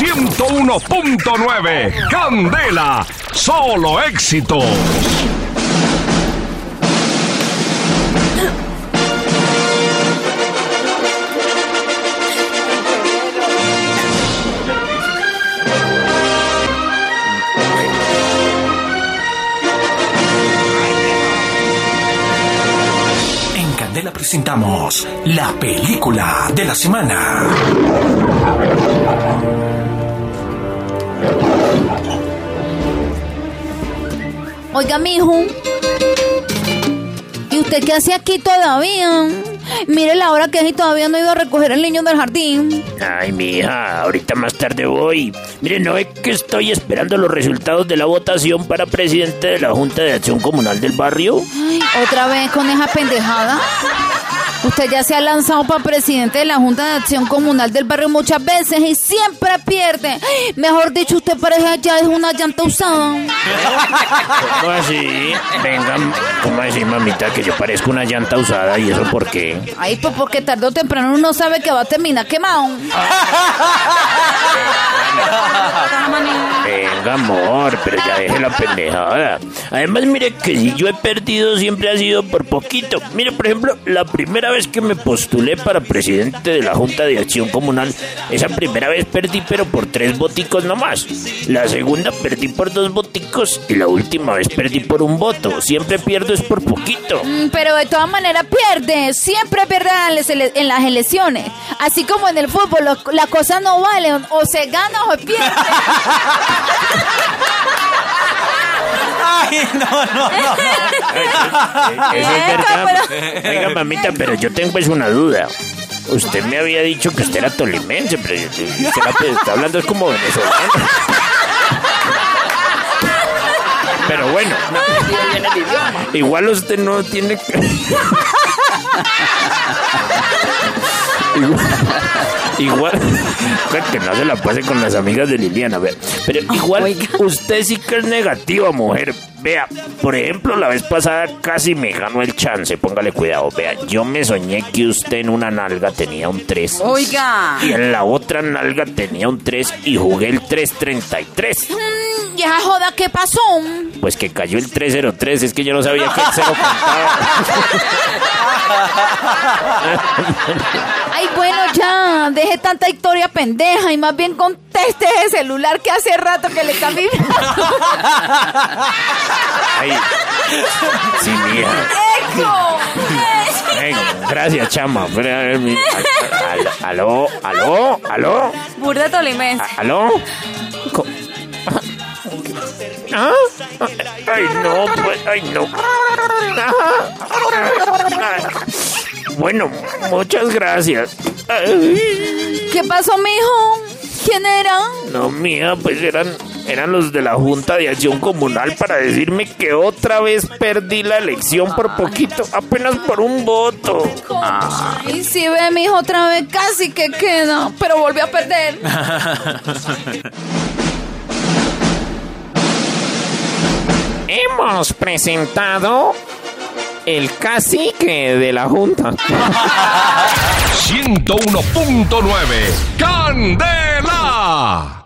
101.9. Candela, solo éxitos. En Candela presentamos la película de la semana. Oiga, mijo. ¿Y usted qué hace aquí todavía? Mire la hora que es y todavía no ha ido a recoger al niño del jardín. Ay, mija, ahorita más tarde voy. Mire, no es que estoy esperando los resultados de la votación para presidente de la Junta de Acción Comunal del barrio. Ay, Otra vez con esa pendejada. Usted ya se ha lanzado para presidente de la Junta de Acción Comunal del barrio muchas veces y siempre pierde. Mejor dicho, usted parece ya es una llanta usada. ¿Cómo así? Venga, ¿cómo así, mamita, que yo parezco una llanta usada y eso por qué? Ay, pues porque tarde o temprano uno sabe que va a terminar quemado. Venga, amor, pero ya deje la pendejada. Además, mire que si yo he perdido siempre ha sido por poquito. Mire, por ejemplo, la primera vez que me postulé para presidente de la Junta de Acción Comunal, esa primera vez perdí, pero por tres boticos nomás. La segunda perdí por dos boticos y la última vez perdí por un voto. Siempre pierdo es por poquito. Mm, Pero de todas maneras pierde, siempre pierde en las las elecciones. Así como en el fútbol, lo- la cosa no vale, o- o se gana o se pierde. No, no, no. Eso es verdad. Oiga, mamita, pero yo tengo pues una duda. Usted me había dicho que usted era tolimense, pero usted la- está hablando es como venezolano. Pero bueno, igual usted no tiene que... Igual, igual que no se la pase con las amigas de Liliana, vea. Pero igual usted sí que es negativa, mujer. Vea, por ejemplo, la vez pasada casi me ganó el chance, póngale cuidado. Vea, yo me soñé que usted en una nalga tenía un 3 Oiga. y en la otra nalga tenía un 3 y jugué el 333. Mm, ¿Y esa joda qué pasó? Pues que cayó el 303, es que yo no sabía que el cero contaba. Ay, bueno, ya, deje tanta historia pendeja y más bien conteste ese celular que hace rato que le está vibrando. Ay, sí, mija. ¡Eco! Gracias, chama. Aló, aló, aló, Burda tolimense. aló. ¿Ah? Ay, no, pues, ay, no. Bueno, muchas gracias. Ay, ¿Qué pasó, mijo? ¿Quién era? no, mía, pues eran, eran los de la Junta de Acción Comunal para decirme que otra vez perdí la elección por poquito, apenas por un voto. Ay, sí, ve, mijo, otra vez casi que queda, pero volvió a perder. Hemos presentado el cacique de la Junta. 101.9. Candela.